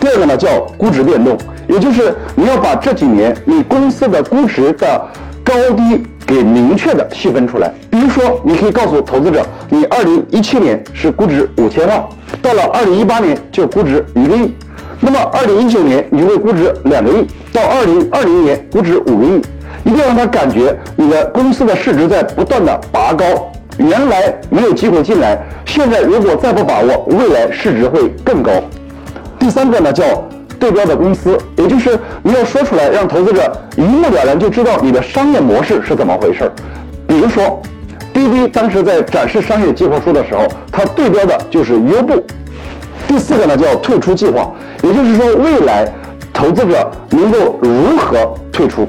第二个呢叫估值变动，也就是你要把这几年你公司的估值的高低给明确的细分出来。比如说，你可以告诉投资者，你二零一七年是估值五千万，到了二零一八年就估值一个亿，那么二零一九年你会估值两个亿，到二零二零年估值五个亿，一定要让他感觉你的公司的市值在不断的拔高。原来没有机会进来，现在如果再不把握，未来市值会更高。第三个呢叫对标的公司，也就是你要说出来，让投资者一目了然就知道你的商业模式是怎么回事儿。比如说，滴滴当时在展示商业计划书的时候，它对标的就是优步。第四个呢叫退出计划，也就是说未来投资者能够如何退出。